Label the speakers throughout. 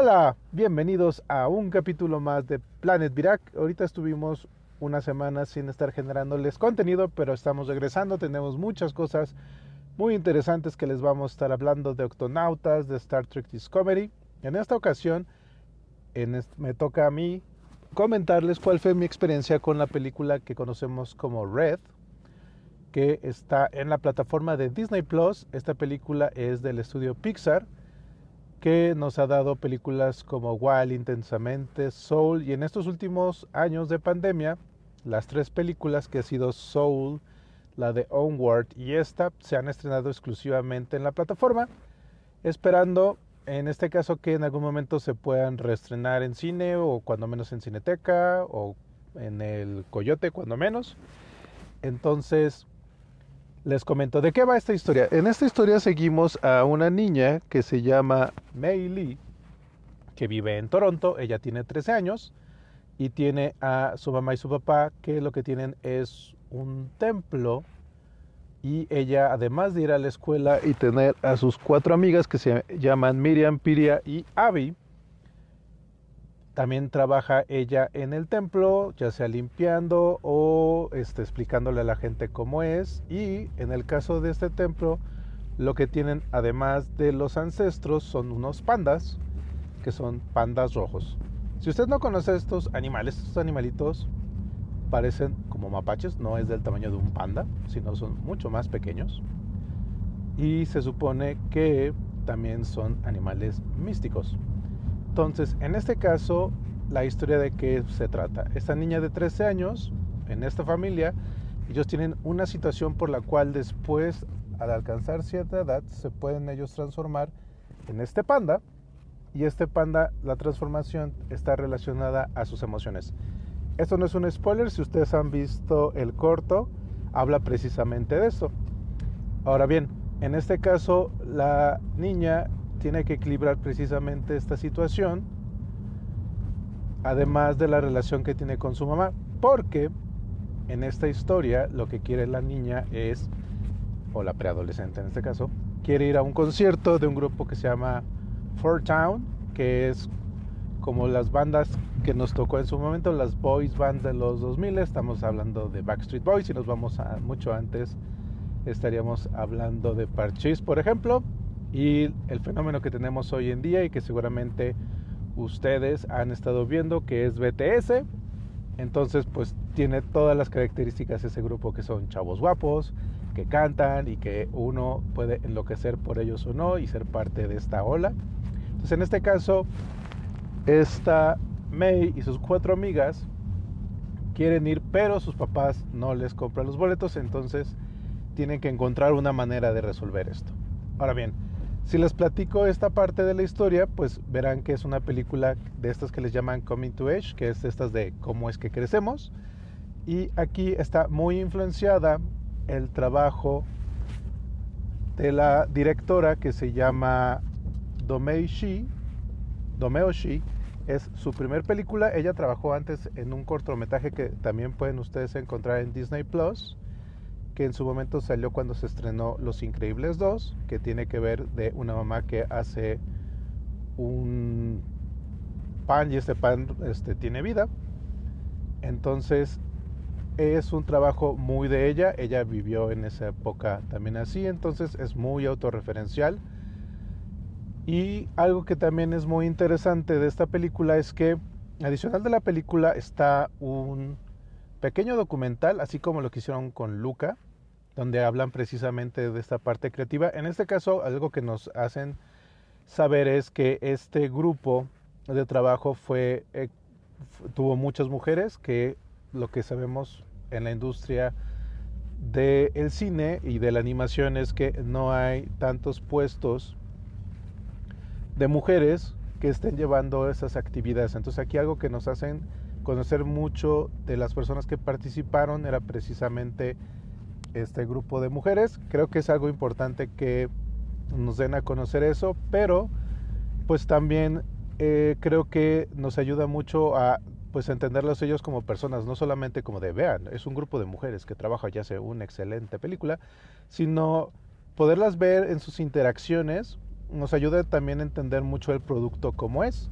Speaker 1: Hola, bienvenidos a un capítulo más de Planet Virac. Ahorita estuvimos una semana sin estar generándoles contenido, pero estamos regresando. Tenemos muchas cosas muy interesantes que les vamos a estar hablando de Octonautas, de Star Trek Discovery. En esta ocasión me toca a mí comentarles cuál fue mi experiencia con la película que conocemos como Red, que está en la plataforma de Disney Plus. Esta película es del estudio Pixar que nos ha dado películas como Wild, Intensamente, Soul y en estos últimos años de pandemia, las tres películas que ha sido Soul, la de Onward y esta se han estrenado exclusivamente en la plataforma, esperando en este caso que en algún momento se puedan reestrenar en cine o cuando menos en Cineteca o en el Coyote cuando menos. Entonces, les comento de qué va esta historia. En esta historia seguimos a una niña que se llama Mei Lee, que vive en Toronto. Ella tiene 13 años y tiene a su mamá y su papá que lo que tienen es un templo. Y ella, además de ir a la escuela y tener a sus cuatro amigas que se llaman Miriam, Piria y Abby, también trabaja ella en el templo, ya sea limpiando o este, explicándole a la gente cómo es. Y en el caso de este templo, lo que tienen además de los ancestros son unos pandas, que son pandas rojos. Si usted no conoce estos animales, estos animalitos parecen como mapaches, no es del tamaño de un panda, sino son mucho más pequeños. Y se supone que también son animales místicos. Entonces, en este caso, la historia de qué se trata. Esta niña de 13 años, en esta familia, ellos tienen una situación por la cual después, al alcanzar cierta edad, se pueden ellos transformar en este panda. Y este panda, la transformación está relacionada a sus emociones. Esto no es un spoiler, si ustedes han visto el corto, habla precisamente de eso. Ahora bien, en este caso, la niña tiene que equilibrar precisamente esta situación, además de la relación que tiene con su mamá, porque en esta historia lo que quiere la niña es, o la preadolescente en este caso, quiere ir a un concierto de un grupo que se llama Four Town, que es como las bandas que nos tocó en su momento, las boys bands de los 2000, estamos hablando de Backstreet Boys y nos vamos a mucho antes, estaríamos hablando de Parchís, por ejemplo, y el fenómeno que tenemos hoy en día y que seguramente ustedes han estado viendo que es BTS. Entonces, pues tiene todas las características de ese grupo que son chavos guapos, que cantan y que uno puede enloquecer por ellos o no y ser parte de esta ola. Entonces, en este caso, esta May y sus cuatro amigas quieren ir, pero sus papás no les compran los boletos, entonces tienen que encontrar una manera de resolver esto. Ahora bien, si les platico esta parte de la historia, pues verán que es una película de estas que les llaman Coming to Age, que es estas de cómo es que crecemos. Y aquí está muy influenciada el trabajo de la directora que se llama Domei Shi. Domeo Shi es su primer película. Ella trabajó antes en un cortometraje que también pueden ustedes encontrar en Disney Plus que en su momento salió cuando se estrenó Los Increíbles 2, que tiene que ver de una mamá que hace un pan y este pan este, tiene vida. Entonces es un trabajo muy de ella, ella vivió en esa época también así, entonces es muy autorreferencial. Y algo que también es muy interesante de esta película es que adicional de la película está un pequeño documental, así como lo que hicieron con Luca, donde hablan precisamente de esta parte creativa. En este caso, algo que nos hacen saber es que este grupo de trabajo fue eh, tuvo muchas mujeres que lo que sabemos en la industria del cine y de la animación es que no hay tantos puestos de mujeres que estén llevando esas actividades. Entonces aquí algo que nos hacen conocer mucho de las personas que participaron era precisamente este grupo de mujeres. Creo que es algo importante que nos den a conocer eso, pero pues también eh, creo que nos ayuda mucho a pues entenderlos ellos como personas, no solamente como de vean, es un grupo de mujeres que trabaja ya hace una excelente película, sino poderlas ver en sus interacciones nos ayuda también a entender mucho el producto como es,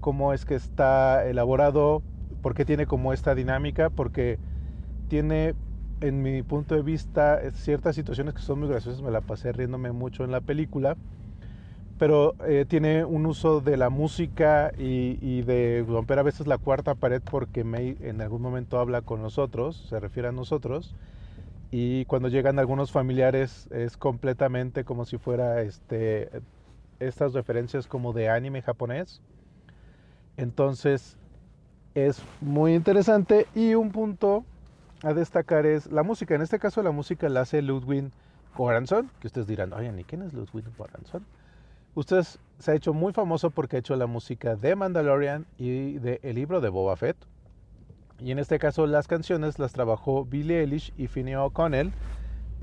Speaker 1: cómo es que está elaborado, por qué tiene como esta dinámica, porque tiene, en mi punto de vista, ciertas situaciones que son muy graciosas, me la pasé riéndome mucho en la película, pero eh, tiene un uso de la música y, y, de romper a veces la cuarta pared porque May en algún momento habla con nosotros, se refiere a nosotros, y cuando llegan algunos familiares es completamente como si fuera este, estas referencias como de anime japonés. Entonces es muy interesante y un punto a destacar es la música. En este caso la música la hace Ludwig Göransson, que ustedes dirán, oye, ¿y quién es Ludwig Göransson? Ustedes se ha hecho muy famoso porque ha hecho la música de Mandalorian y de El libro de Boba Fett. Y en este caso las canciones las trabajó Billie Eilish y Finney O'Connell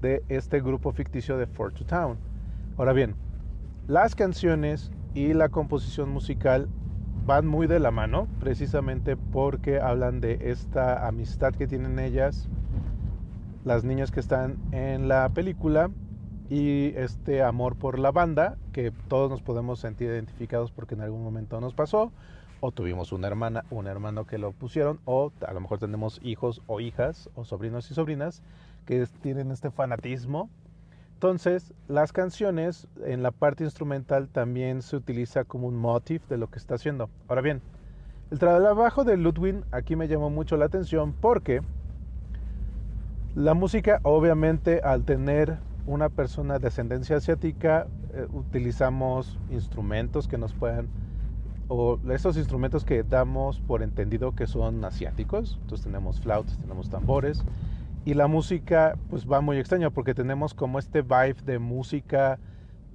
Speaker 1: de este grupo ficticio de Fort to Town. Ahora bien, las canciones y la composición musical van muy de la mano, precisamente porque hablan de esta amistad que tienen ellas, las niñas que están en la película, y este amor por la banda, que todos nos podemos sentir identificados porque en algún momento nos pasó, o tuvimos una hermana, un hermano que lo pusieron, o a lo mejor tenemos hijos o hijas, o sobrinos y sobrinas que tienen este fanatismo. Entonces, las canciones en la parte instrumental también se utiliza como un motif de lo que está haciendo. Ahora bien, el trabajo de Ludwig aquí me llamó mucho la atención porque la música, obviamente, al tener una persona de ascendencia asiática, eh, utilizamos instrumentos que nos puedan o estos instrumentos que damos por entendido que son asiáticos. Entonces tenemos flautas, tenemos tambores. Y la música pues va muy extraña porque tenemos como este vibe de música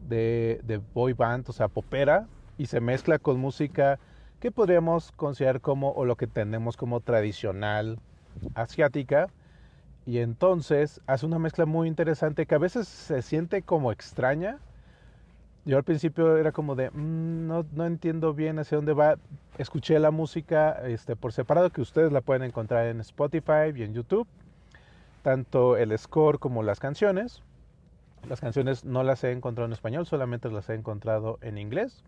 Speaker 1: de, boy band, o sea, popera, y se mezcla con música que podríamos considerar como o lo que tenemos como tradicional asiática. Y entonces hace una mezcla muy interesante que a veces se siente como extraña, yo al principio era como de, mm, no, no, entiendo bien hacia dónde va. Escuché la música este, por separado, que ustedes la pueden encontrar en Spotify y en YouTube. Tanto el score como las canciones. Las canciones no las he encontrado en español, solamente las he encontrado en inglés.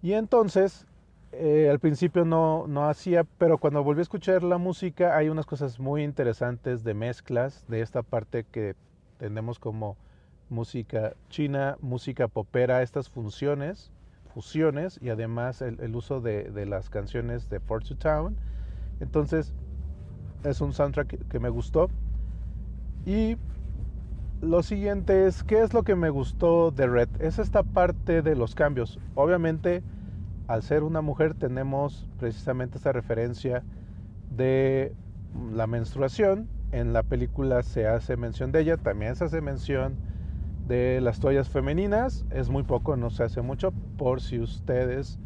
Speaker 1: Y entonces, eh, al principio no, no hacía, pero cuando volví a escuchar la música hay unas cosas muy interesantes de mezclas, de esta parte que tenemos como música china, música popera, estas funciones, fusiones y además el, uso de, las canciones de Fort to Town. Entonces es un soundtrack que, me gustó. Y lo siguiente es, ¿qué es lo que me gustó de Red? Es esta parte de los cambios. Obviamente, al ser una mujer tenemos precisamente esa referencia de la menstruación. En la película se hace mención de ella, también se hace mención de las toallas femeninas es muy poco, no se hace mucho, por si ustedes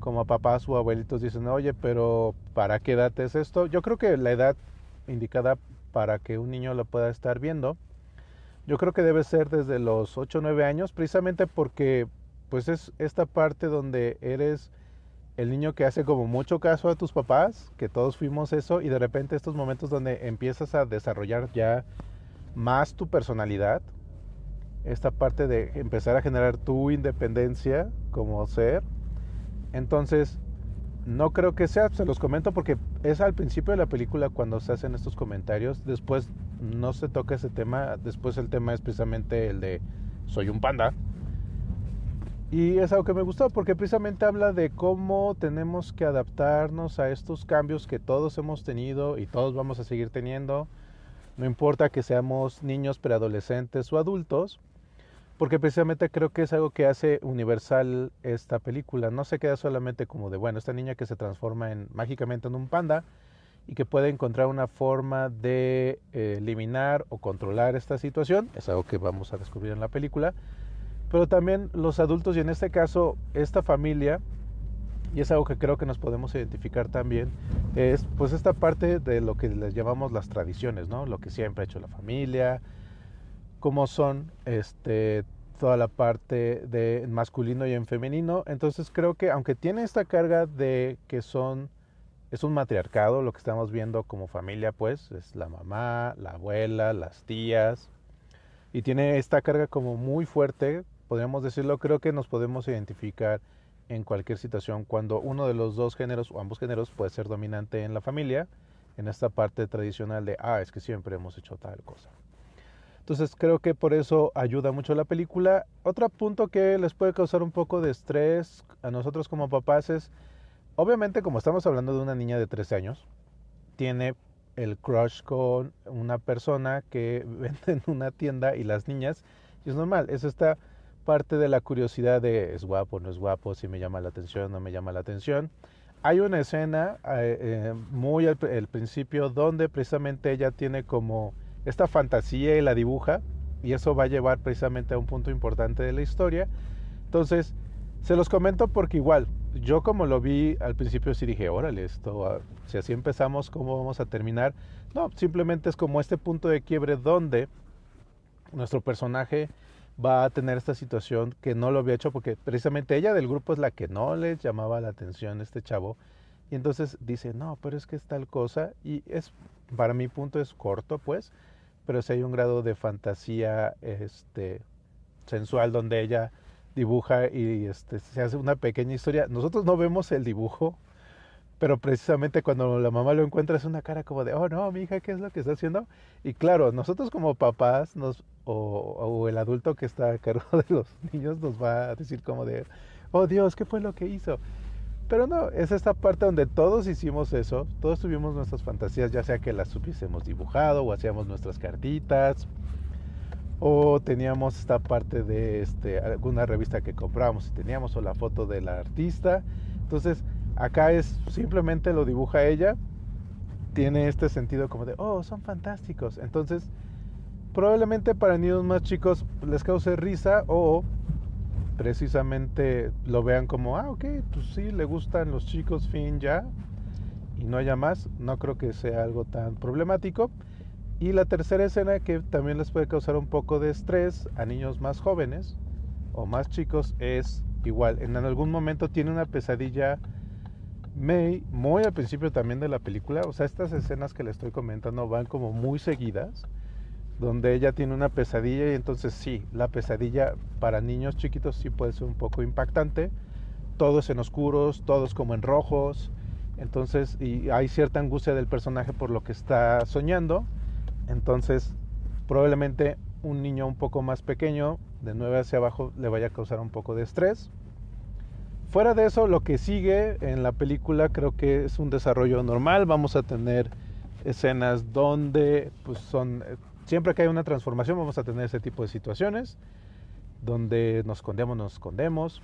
Speaker 1: como papás o abuelitos dicen, oye, pero ¿para qué edad es esto? Yo creo que la edad indicada para que un niño lo pueda estar viendo, yo creo que debe ser desde los 8 o 9 años, precisamente porque pues es esta parte donde eres el niño que hace como mucho caso a tus papás, que todos fuimos eso, y de repente estos momentos donde empiezas a desarrollar ya más tu personalidad, esta parte de empezar a generar tu independencia como ser. Entonces, no creo que sea, se los comento porque es al principio de la película cuando se hacen estos comentarios, después no se toca ese tema, después el tema es precisamente el de soy un panda. Y es algo que me gustó porque precisamente habla de cómo tenemos que adaptarnos a estos cambios que todos hemos tenido y todos vamos a seguir teniendo. No importa que seamos niños, preadolescentes o adultos, porque precisamente creo que es algo que hace universal esta película. No se queda solamente como de, bueno, esta niña que se transforma en, mágicamente en un panda y que puede encontrar una forma de eh, eliminar o controlar esta situación. Es algo que vamos a descubrir en la película. Pero también los adultos y en este caso esta familia, y es algo que creo que nos podemos identificar también, es pues esta parte de lo que les llamamos las tradiciones, ¿no? Lo que siempre ha hecho la familia, cómo son este, toda la parte de masculino y en femenino. Entonces creo que aunque tiene esta carga de que son, es un matriarcado, lo que estamos viendo como familia, pues, es la mamá, la abuela, las tías, y tiene esta carga como muy fuerte podríamos decirlo, creo que nos podemos identificar en cualquier situación cuando uno de los dos géneros o ambos géneros puede ser dominante en la familia, en esta parte tradicional de, ah, es que siempre hemos hecho tal cosa. Entonces creo que por eso ayuda mucho la película. Otro punto que les puede causar un poco de estrés a nosotros como papás es, obviamente como estamos hablando de una niña de 13 años, tiene el crush con una persona que vende en una tienda y las niñas, y es normal, es esta parte de la curiosidad de es guapo, no es guapo, si me llama la atención, no me llama la atención. Hay una escena eh, eh, muy al principio donde precisamente ella tiene como esta fantasía y la dibuja y eso va a llevar precisamente a un punto importante de la historia. Entonces, se los comento porque igual, yo como lo vi al principio sí dije, órale, esto, ah, si así empezamos, ¿cómo vamos a terminar? No, simplemente es como este punto de quiebre donde nuestro personaje va a tener esta situación que no lo había hecho porque precisamente ella del grupo es la que no le llamaba la atención este chavo y entonces dice, no, pero es que es tal cosa y es, para mi punto es corto pues, pero si hay un grado de fantasía este, sensual donde ella dibuja y este, se hace una pequeña historia. Nosotros no vemos el dibujo, pero precisamente cuando la mamá lo encuentra es una cara como de, oh no, mi hija, ¿qué es lo que está haciendo? Y claro, nosotros como papás nos, o, o el adulto que está a cargo de los niños nos va a decir como de, oh Dios, ¿qué fue lo que hizo? Pero no, es esta parte donde todos hicimos eso, todos tuvimos nuestras fantasías, ya sea que las hubiésemos dibujado o hacíamos nuestras cartitas o teníamos esta parte de este, alguna revista que comprábamos y teníamos o la foto del artista. Entonces, acá es simplemente lo dibuja ella, tiene este sentido como de, oh, son fantásticos. Entonces, probablemente para niños más chicos les cause risa o precisamente lo vean como, ah, ok, pues sí, le gustan los chicos, fin, ya, y no haya más, no creo que sea algo tan problemático. Y la tercera escena que también les puede causar un poco de estrés a niños más jóvenes o más chicos es igual, en algún momento tiene una pesadilla May, muy al principio también de la película, o sea, estas escenas que le estoy comentando van como muy seguidas donde ella tiene una pesadilla y entonces sí, la pesadilla para niños chiquitos sí puede ser un poco impactante. Todos en oscuros, todos como en rojos. Entonces, y hay cierta angustia del personaje por lo que está soñando. Entonces, probablemente un niño un poco más pequeño, de 9 hacia abajo, le vaya a causar un poco de estrés. Fuera de eso, lo que sigue en la película creo que es un desarrollo normal. Vamos a tener escenas donde pues, son siempre que hay una transformación vamos a tener ese tipo de situaciones donde nos escondemos, nos escondemos,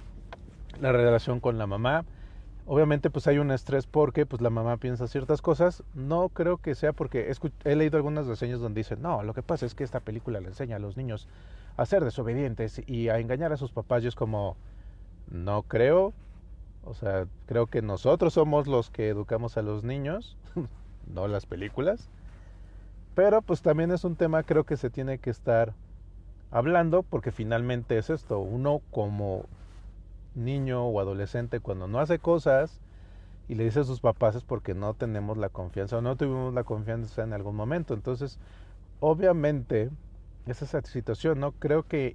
Speaker 1: la relación con la mamá. Obviamente pues hay un estrés porque pues la mamá piensa ciertas cosas. No creo que sea porque he, leído algunas reseñas donde dicen, no, lo que pasa es que esta película le enseña a los niños a ser desobedientes y a engañar a sus papás. Y es como, no creo. O sea, creo que nosotros somos los que educamos a los niños, no las películas. Pero pues también es un tema creo que se tiene que estar hablando porque finalmente es esto, uno como niño o adolescente cuando no hace cosas y le dice a sus papás es porque no tenemos la confianza o no tuvimos la confianza en algún momento. Entonces, obviamente, esa situación, ¿no? Creo que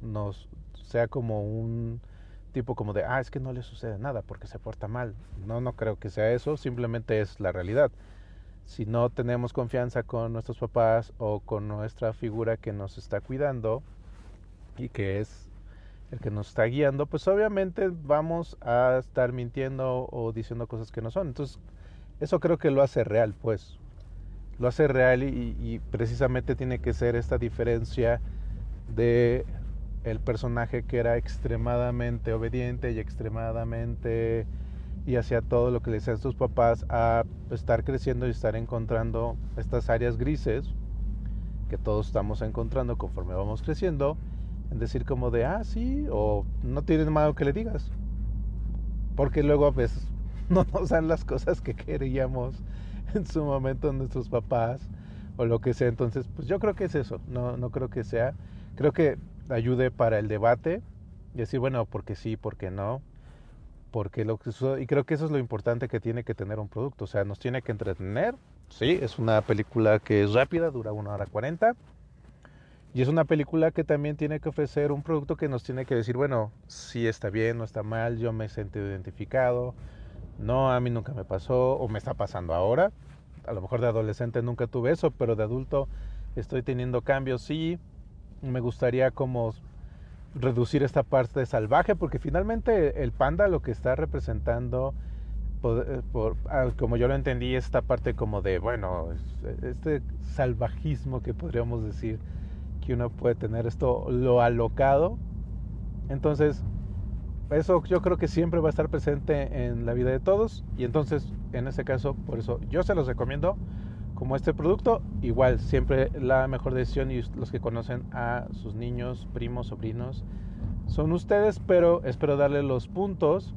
Speaker 1: nos sea como un tipo como de, ah, es que no le sucede nada porque se porta mal. No, no creo que sea eso, simplemente es la realidad si no tenemos confianza con nuestros papás o con nuestra figura que nos está cuidando y que es el que nos está guiando, pues obviamente vamos a estar mintiendo o diciendo cosas que no son. Entonces, eso creo que lo hace real, pues. Lo hace real y, y precisamente tiene que ser esta diferencia de el personaje que era extremadamente obediente y extremadamente y hacia todo lo que le decían sus papás a estar creciendo y estar encontrando estas áreas grises que todos estamos encontrando conforme vamos creciendo, en decir como de, ah, sí, o no tienes malo que le digas. Porque luego a veces no nos dan las cosas que queríamos en su momento nuestros papás o lo que sea. Entonces, pues yo creo que es eso, no, no creo que sea. Creo que ayude para el debate y decir, bueno, porque sí, porque no porque lo que y creo que eso es lo importante que tiene que tener un producto, o sea, nos tiene que entretener, sí, es una película que es rápida, dura una hora cuarenta, Y es una película que también tiene que ofrecer un producto que nos tiene que decir, bueno, si está bien, no está mal, yo me he sentido identificado, no, a mí nunca me pasó o me está pasando ahora. A lo mejor de adolescente nunca tuve eso, pero de adulto estoy teniendo cambios, sí. Me gustaría como reducir esta parte salvaje, porque finalmente el panda lo que está representando, por, ah, como yo lo entendí, esta parte como de, bueno, este salvajismo que podríamos decir que uno puede tener esto, lo alocado. Entonces, eso yo creo que siempre va a estar presente en la vida de todos y entonces, en este caso, por eso yo se los recomiendo como este producto. Igual, siempre la mejor decisión y los que conocen a sus niños, primos, sobrinos, son ustedes, pero espero darle los puntos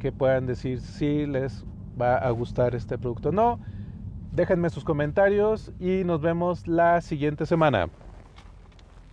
Speaker 1: que puedan decir si les va a gustar este producto o no. Déjenme sus comentarios y nos vemos la siguiente semana.